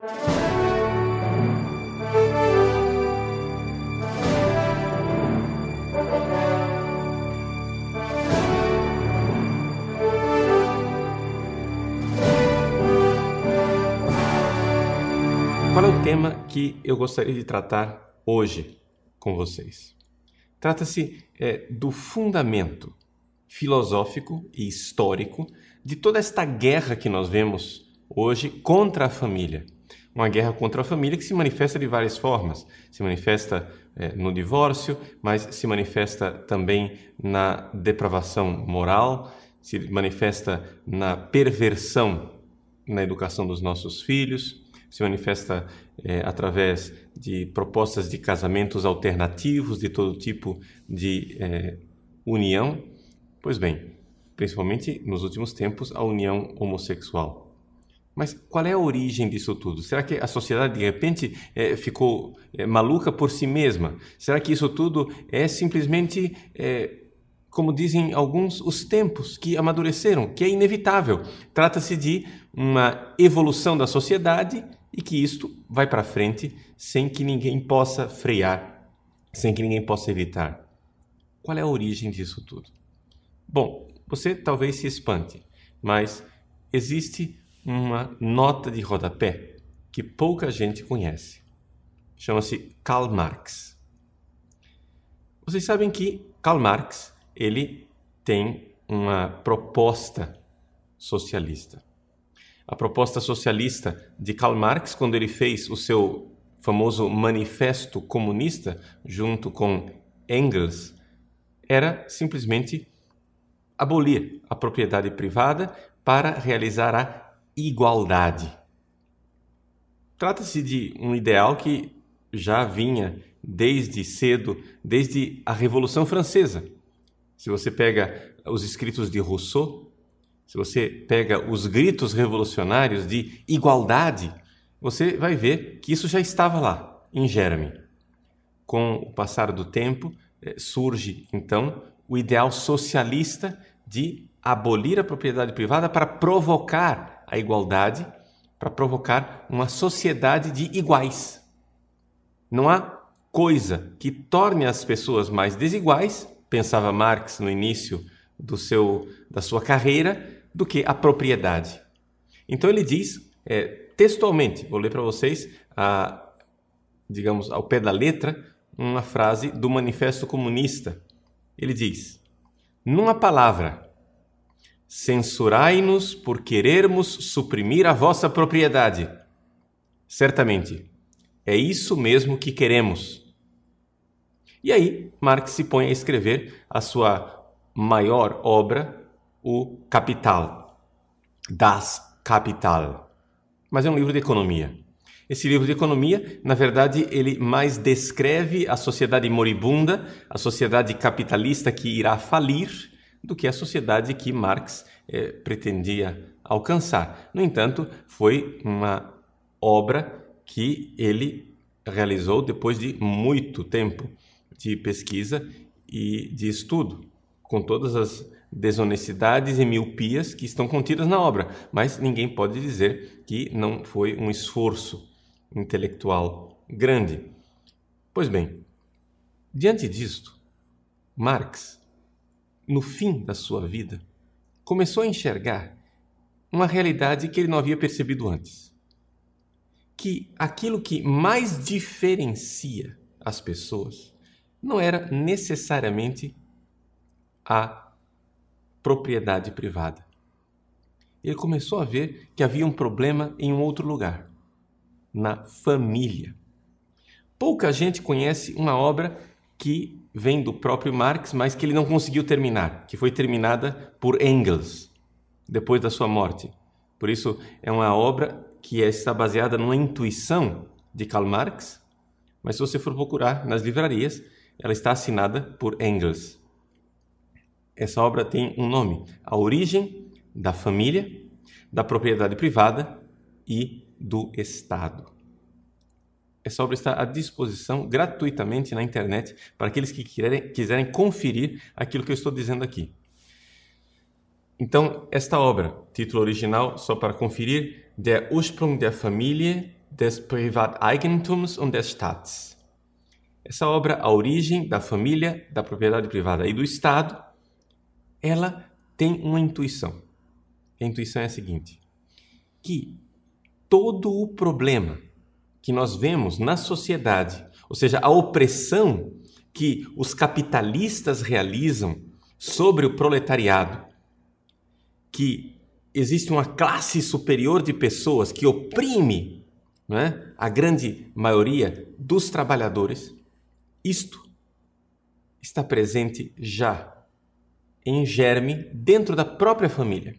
Qual é o tema que eu gostaria de tratar hoje com vocês? Trata-se é, do fundamento filosófico e histórico de toda esta guerra que nós vemos hoje contra a família. Uma guerra contra a família que se manifesta de várias formas. Se manifesta é, no divórcio, mas se manifesta também na depravação moral, se manifesta na perversão na educação dos nossos filhos, se manifesta é, através de propostas de casamentos alternativos, de todo tipo de é, união. Pois bem, principalmente nos últimos tempos, a união homossexual. Mas qual é a origem disso tudo? Será que a sociedade de repente é, ficou é, maluca por si mesma? Será que isso tudo é simplesmente, é, como dizem alguns, os tempos que amadureceram, que é inevitável? Trata-se de uma evolução da sociedade e que isto vai para frente sem que ninguém possa frear, sem que ninguém possa evitar. Qual é a origem disso tudo? Bom, você talvez se espante, mas existe uma nota de rodapé que pouca gente conhece. Chama-se Karl Marx. Vocês sabem que Karl Marx ele tem uma proposta socialista a proposta socialista de Karl Marx, quando ele fez o seu famoso Manifesto Comunista, junto com Engels, era simplesmente abolir a propriedade privada para realizar a igualdade. Trata-se de um ideal que já vinha desde cedo, desde a Revolução Francesa. Se você pega os escritos de Rousseau, se você pega os gritos revolucionários de igualdade, você vai ver que isso já estava lá, em Jeremy. Com o passar do tempo, eh, surge então o ideal socialista de abolir a propriedade privada para provocar a igualdade, para provocar uma sociedade de iguais. Não há coisa que torne as pessoas mais desiguais, pensava Marx no início do seu, da sua carreira, do que a propriedade. Então ele diz é, textualmente, vou ler para vocês, a, digamos, ao pé da letra, uma frase do Manifesto Comunista. Ele diz: Numa palavra, censurai-nos por querermos suprimir a vossa propriedade. Certamente, é isso mesmo que queremos. E aí, Marx se põe a escrever a sua maior obra, o Capital, Das Kapital. Mas é um livro de economia. Esse livro de economia, na verdade, ele mais descreve a sociedade moribunda, a sociedade capitalista que irá falir, do que a sociedade que Marx eh, pretendia alcançar. No entanto, foi uma obra que ele realizou depois de muito tempo de pesquisa e de estudo, com todas as desonestidades e miopias que estão contidas na obra, mas ninguém pode dizer que não foi um esforço intelectual grande. Pois bem, diante disto, Marx, no fim da sua vida, começou a enxergar uma realidade que ele não havia percebido antes. Que aquilo que mais diferencia as pessoas não era necessariamente a propriedade privada. Ele começou a ver que havia um problema em um outro lugar, na família. Pouca gente conhece uma obra que vem do próprio Marx, mas que ele não conseguiu terminar, que foi terminada por Engels depois da sua morte. Por isso é uma obra que está baseada numa intuição de Karl Marx, mas se você for procurar nas livrarias, ela está assinada por Engels. Essa obra tem um nome: A Origem da Família, da Propriedade Privada e do Estado. Essa obra está à disposição gratuitamente na internet para aqueles que quiserem, quiserem conferir aquilo que eu estou dizendo aqui. Então, esta obra, título original, só para conferir, Der Ursprung der Familie des Privateigentums und des Staats. Essa obra, A Origem da Família, da Propriedade Privada e do Estado, ela tem uma intuição. A intuição é a seguinte: que todo o problema que nós vemos na sociedade, ou seja, a opressão que os capitalistas realizam sobre o proletariado, que existe uma classe superior de pessoas que oprime né, a grande maioria dos trabalhadores, isto está presente já em germe dentro da própria família.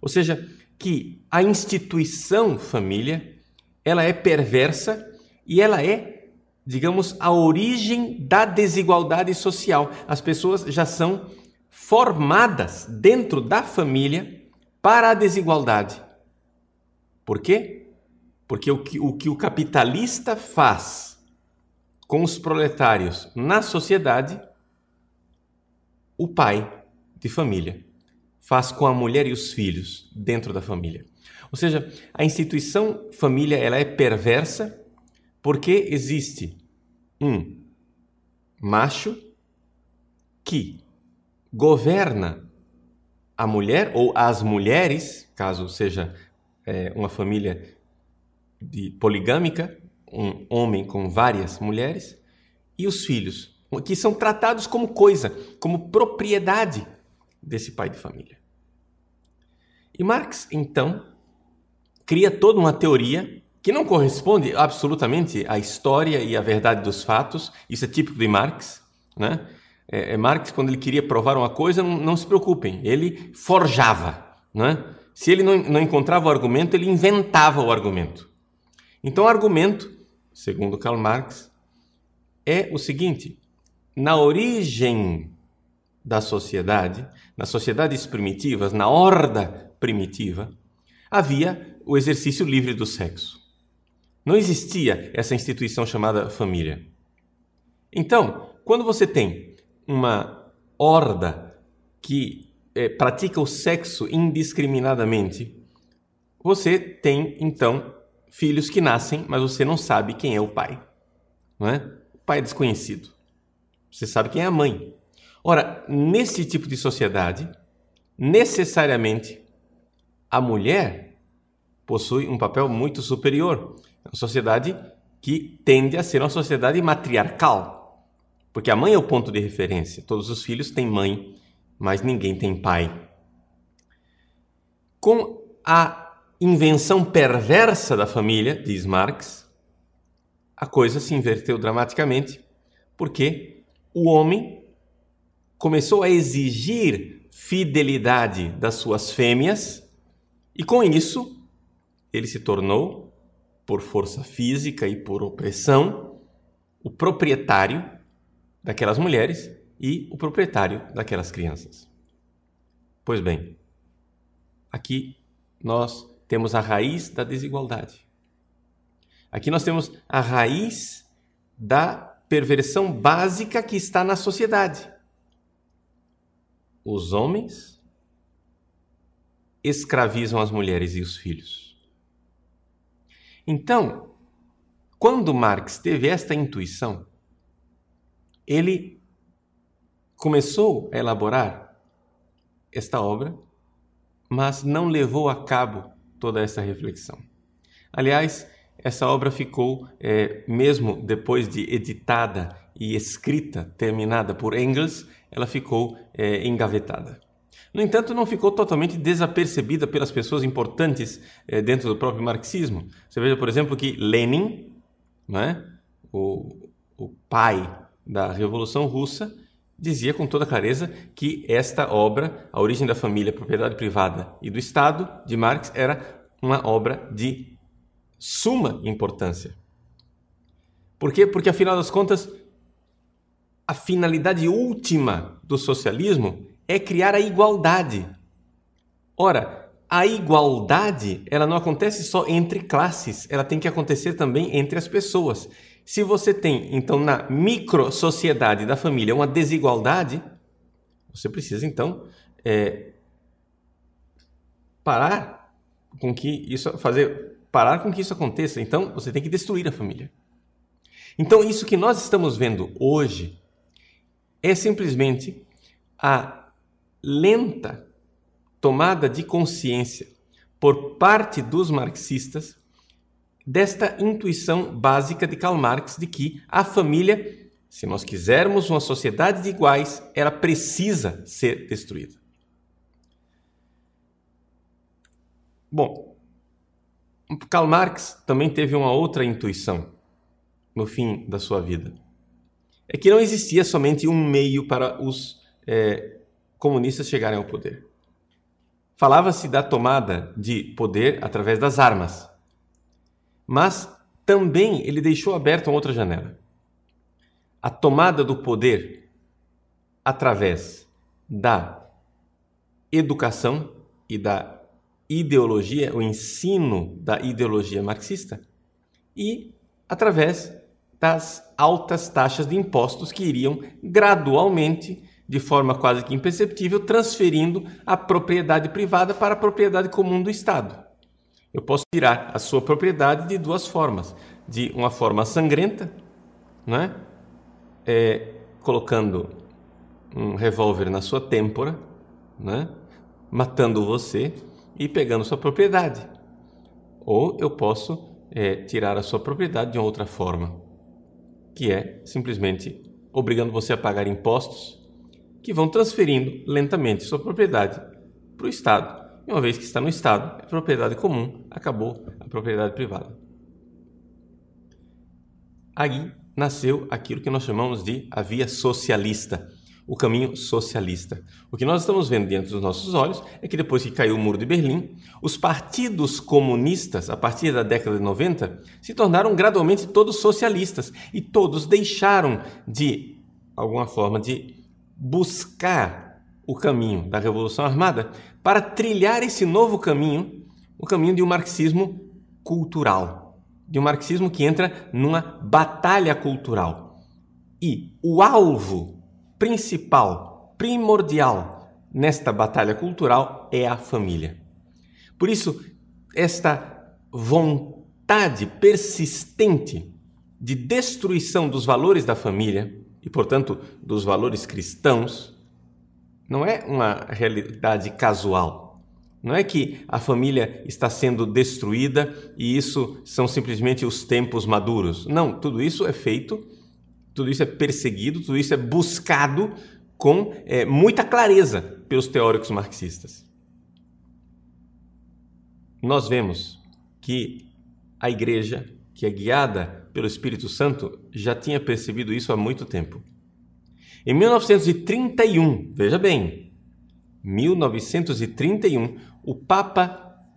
Ou seja, que a instituição família, ela é perversa e ela é, digamos, a origem da desigualdade social. As pessoas já são formadas dentro da família para a desigualdade. Por quê? Porque o que o, que o capitalista faz com os proletários na sociedade, o pai de família faz com a mulher e os filhos dentro da família. Ou seja, a instituição família ela é perversa porque existe um macho que governa a mulher ou as mulheres, caso seja é, uma família de poligâmica, um homem com várias mulheres, e os filhos, que são tratados como coisa, como propriedade desse pai de família. E Marx, então, cria toda uma teoria que não corresponde absolutamente à história e à verdade dos fatos, isso é típico de Marx, né? é, é Marx, quando ele queria provar uma coisa, não, não se preocupem, ele forjava. Né? Se ele não, não encontrava o argumento, ele inventava o argumento. Então, o argumento, segundo Karl Marx, é o seguinte: na origem da sociedade, nas sociedades primitivas, na horda primitiva, havia o exercício livre do sexo. Não existia essa instituição chamada família. Então, quando você tem uma horda que é, pratica o sexo indiscriminadamente, você tem então filhos que nascem, mas você não sabe quem é o pai. Não é? O pai é desconhecido. Você sabe quem é a mãe. Ora, nesse tipo de sociedade, necessariamente a mulher possui um papel muito superior. É uma sociedade que tende a ser uma sociedade matriarcal. Porque a mãe é o ponto de referência. Todos os filhos têm mãe, mas ninguém tem pai. Com a invenção perversa da família, diz Marx, a coisa se inverteu dramaticamente, porque o homem começou a exigir fidelidade das suas fêmeas e com isso ele se tornou, por força física e por opressão, o proprietário daquelas mulheres e o proprietário daquelas crianças. Pois bem, aqui nós temos a raiz da desigualdade. Aqui nós temos a raiz da perversão básica que está na sociedade. Os homens escravizam as mulheres e os filhos. Então, quando Marx teve esta intuição, ele começou a elaborar esta obra, mas não levou a cabo toda essa reflexão. Aliás, essa obra ficou, é, mesmo depois de editada e escrita, terminada por Engels, ela ficou é, engavetada. No entanto, não ficou totalmente desapercebida pelas pessoas importantes é, dentro do próprio marxismo. Você veja, por exemplo, que Lenin, né, o, o pai da Revolução Russa, dizia com toda clareza que esta obra, A Origem da Família, Propriedade Privada e do Estado, de Marx, era uma obra de suma importância. Por quê? Porque, afinal das contas, a finalidade última do socialismo é criar a igualdade. Ora, a igualdade, ela não acontece só entre classes, ela tem que acontecer também entre as pessoas. Se você tem, então, na micro sociedade da família uma desigualdade, você precisa, então, é, parar com que isso fazer parar com que isso aconteça. Então, você tem que destruir a família. Então, isso que nós estamos vendo hoje é simplesmente a lenta tomada de consciência por parte dos marxistas desta intuição básica de Karl Marx de que a família, se nós quisermos uma sociedade de iguais, ela precisa ser destruída. Bom, Karl Marx também teve uma outra intuição no fim da sua vida. É que não existia somente um meio para os é, comunistas chegarem ao poder. Falava-se da tomada de poder através das armas. Mas também ele deixou aberta outra janela. A tomada do poder através da educação e da ideologia, o ensino da ideologia marxista, e através das altas taxas de impostos que iriam gradualmente, de forma quase que imperceptível, transferindo a propriedade privada para a propriedade comum do Estado. Eu posso tirar a sua propriedade de duas formas: de uma forma sangrenta, né? É, colocando um revólver na sua têmpora, né? matando você e pegando sua propriedade. Ou eu posso é, tirar a sua propriedade de uma outra forma, que é simplesmente obrigando você a pagar impostos que vão transferindo lentamente sua propriedade para o Estado. E uma vez que está no Estado, é propriedade comum, acabou a propriedade privada. Aí nasceu aquilo que nós chamamos de a via socialista, o caminho socialista. O que nós estamos vendo diante dos nossos olhos é que depois que caiu o muro de Berlim, os partidos comunistas, a partir da década de 90, se tornaram gradualmente todos socialistas e todos deixaram de alguma forma de buscar o caminho da revolução armada para trilhar esse novo caminho, o caminho de um marxismo cultural, de um marxismo que entra numa batalha cultural. E o alvo principal, primordial nesta batalha cultural é a família. Por isso, esta vontade persistente de destruição dos valores da família e, portanto, dos valores cristãos, não é uma realidade casual. Não é que a família está sendo destruída e isso são simplesmente os tempos maduros. Não, tudo isso é feito tudo isso é perseguido, tudo isso é buscado com é, muita clareza pelos teóricos marxistas. Nós vemos que a igreja, que é guiada pelo Espírito Santo, já tinha percebido isso há muito tempo. Em 1931, veja bem, 1931, o Papa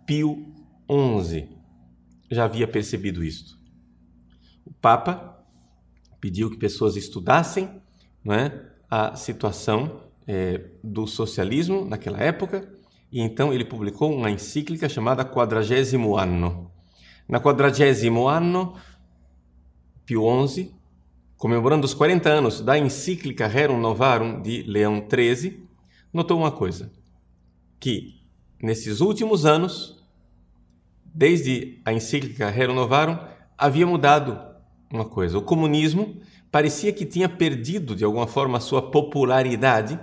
Pio XI já havia percebido isto. O Papa pediu que pessoas estudassem é, a situação é, do socialismo naquela época, e então ele publicou uma encíclica chamada Quadragésimo Anno. Na Quadragésimo Anno, Pio XI, comemorando os 40 anos da encíclica Rerum Novarum de Leão XIII, notou uma coisa, que nesses últimos anos, desde a encíclica Rerum Novarum, havia mudado uma coisa: o comunismo parecia que tinha perdido de alguma forma a sua popularidade,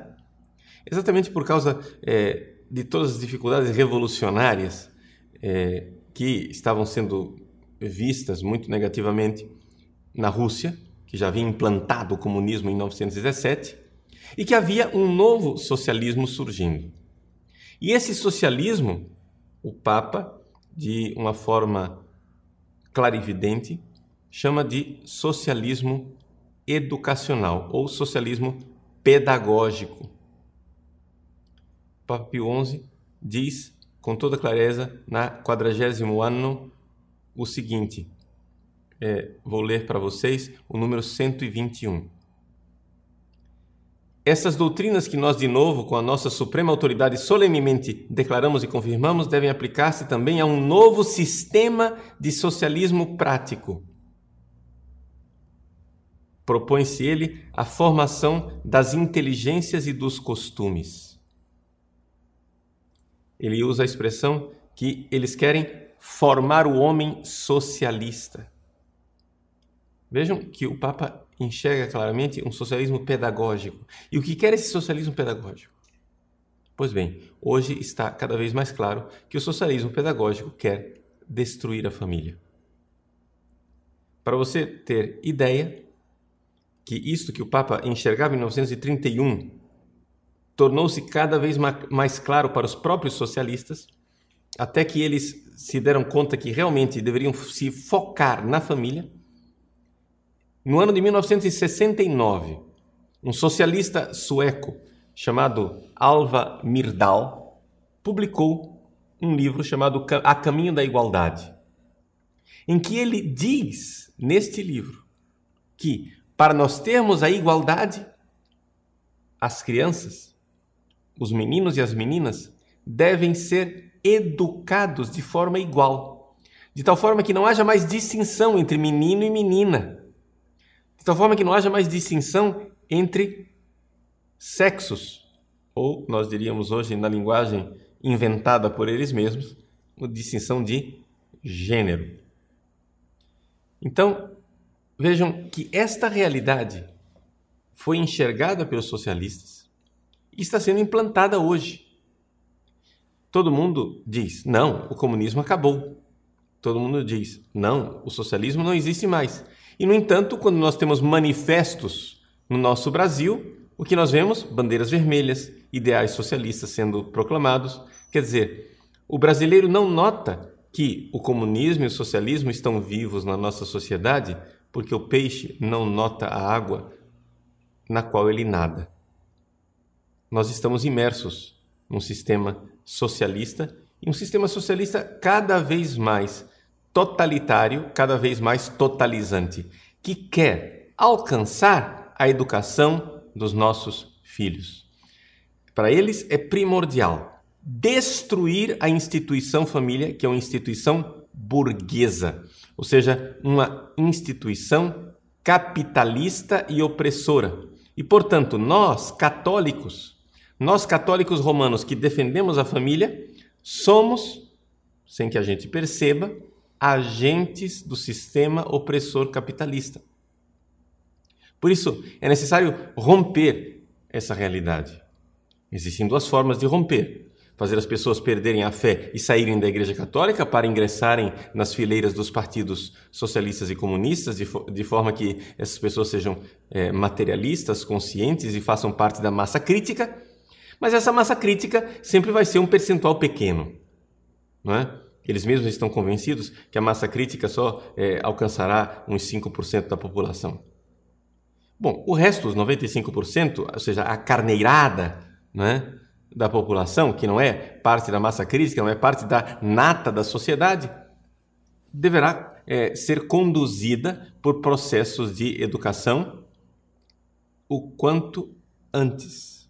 exatamente por causa é, de todas as dificuldades revolucionárias é, que estavam sendo vistas muito negativamente na Rússia, que já havia implantado o comunismo em 1917, e que havia um novo socialismo surgindo. E esse socialismo, o Papa, de uma forma clarividente, chama de socialismo educacional ou socialismo pedagógico. Papa Pio XI diz com toda clareza na quadragésimo ano o seguinte, é, vou ler para vocês o número 121. Essas doutrinas que nós, de novo, com a nossa suprema autoridade, solenemente declaramos e confirmamos, devem aplicar-se também a um novo sistema de socialismo prático, propõe-se ele a formação das inteligências e dos costumes. Ele usa a expressão que eles querem formar o homem socialista. Vejam que o Papa enxerga claramente um socialismo pedagógico. E o que quer esse socialismo pedagógico? Pois bem, hoje está cada vez mais claro que o socialismo pedagógico quer destruir a família. Para você ter ideia que isto que o Papa enxergava em 1931 tornou-se cada vez mais claro para os próprios socialistas, até que eles se deram conta que realmente deveriam se focar na família. No ano de 1969, um socialista sueco chamado Alva Myrdal, publicou um livro chamado A Caminho da Igualdade, em que ele diz, neste livro, que para nós termos a igualdade, as crianças, os meninos e as meninas devem ser educados de forma igual, de tal forma que não haja mais distinção entre menino e menina, de tal forma que não haja mais distinção entre sexos, ou nós diríamos hoje na linguagem inventada por eles mesmos, a distinção de gênero. Então, vejam que esta realidade foi enxergada pelos socialistas e está sendo implantada hoje. Todo mundo diz: não, o comunismo acabou. Todo mundo diz: não, o socialismo não existe mais. E, no entanto, quando nós temos manifestos no nosso Brasil, o que nós vemos? Bandeiras vermelhas, ideais socialistas sendo proclamados. Quer dizer, o brasileiro não nota que o comunismo e o socialismo estão vivos na nossa sociedade porque o peixe não nota a água na qual ele nada. Nós estamos imersos num sistema socialista e um sistema socialista cada vez mais totalitário, cada vez mais totalizante, que quer alcançar a educação dos nossos filhos. Para eles é primordial destruir a instituição família, que é uma instituição burguesa, ou seja, uma instituição capitalista e opressora. E, portanto, nós, católicos, nós católicos romanos que defendemos a família, somos, sem que a gente perceba, agentes do sistema opressor capitalista. Por isso, é necessário romper essa realidade. Existem duas formas de romper: fazer as pessoas perderem a fé e saírem da Igreja Católica para ingressarem nas fileiras dos partidos socialistas e comunistas, de, fo de forma que essas pessoas sejam é, materialistas, conscientes e façam parte da massa crítica. Mas essa massa crítica sempre vai ser um percentual pequeno, não é? Eles mesmos estão convencidos que a massa crítica só é, alcançará uns 5% da população. Bom, o resto, os 95%, ou seja, a carneirada né, da população, que não é parte da massa crítica, não é parte da nata da sociedade, deverá é, ser conduzida por processos de educação o quanto antes.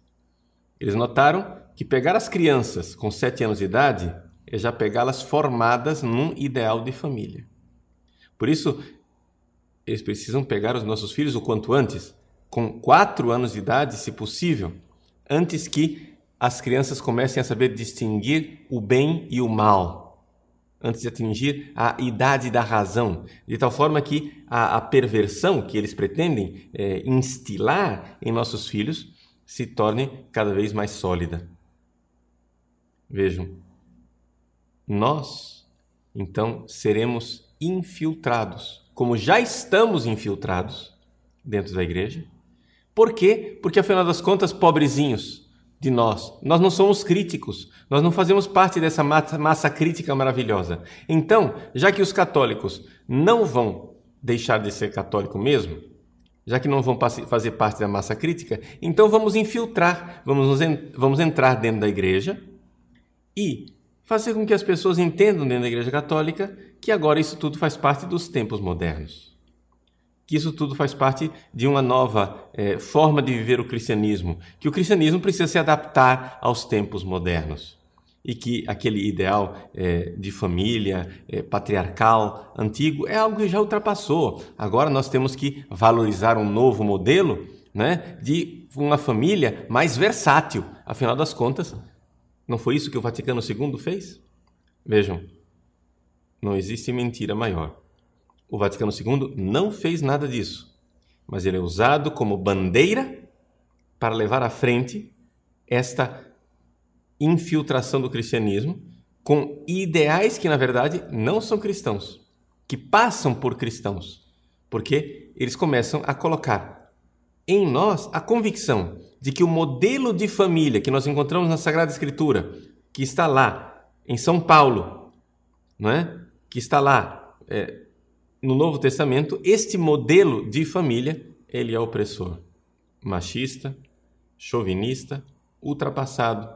Eles notaram que pegar as crianças com 7 anos de idade é já pegá-las formadas num ideal de família. Por isso, eles precisam pegar os nossos filhos o quanto antes, com quatro anos de idade, se possível, antes que as crianças comecem a saber distinguir o bem e o mal, antes de atingir a idade da razão, de tal forma que a, a perversão que eles pretendem é, instilar em nossos filhos se torne cada vez mais sólida. Vejam, nós então seremos infiltrados como já estamos infiltrados dentro da igreja. Por quê? Porque afinal das contas, pobrezinhos de nós, nós não somos críticos, nós não fazemos parte dessa massa, crítica maravilhosa. Então, já que os católicos não vão deixar de ser católico mesmo, já que não vão fazer parte da massa crítica, então vamos infiltrar, vamos, vamos entrar dentro da igreja e fazer com que as pessoas entendam dentro da Igreja Católica que agora isso tudo faz parte dos tempos modernos. Que isso tudo faz parte de uma nova é, forma de viver o cristianismo. Que o cristianismo precisa se adaptar aos tempos modernos. E que aquele ideal é, de família é, patriarcal antigo é algo que já ultrapassou. Agora nós temos que valorizar um novo modelo né, de uma família mais versátil. Afinal das contas, não foi isso que o Vaticano II fez? Vejam, Não existe mentira maior. O Vaticano II não fez nada disso, mas ele é usado como bandeira para levar à frente esta infiltração do cristianismo com ideais que, na verdade, não são cristãos, que passam por cristãos, porque eles começam a colocar em nós a convicção de que o modelo de família que nós encontramos na Sagrada Escritura, que está lá em São Paulo, não é? que está lá é, no Novo Testamento, este modelo de família ele é opressor, machista, chauvinista, ultrapassado.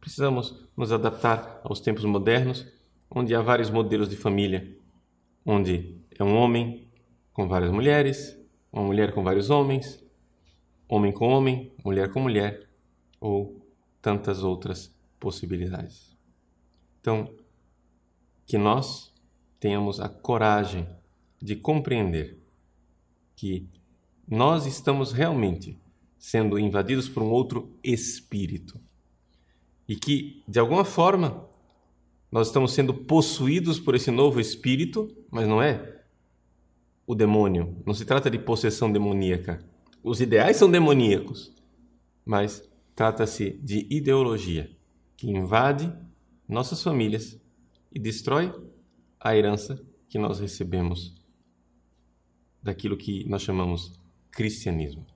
Precisamos nos adaptar aos tempos modernos, onde há vários modelos de família, onde é um homem com várias mulheres, uma mulher com vários homens, homem com homem, mulher com mulher ou tantas outras possibilidades. Então, que nós tenhamos a coragem de compreender que nós estamos realmente sendo invadidos por um outro espírito. E que, de alguma forma, nós estamos sendo possuídos por esse novo espírito, mas não é o demônio, não se trata de possessão demoníaca os ideais são demoníacos, mas trata-se de ideologia que invade nossas famílias e destrói a herança que nós recebemos daquilo que nós chamamos cristianismo.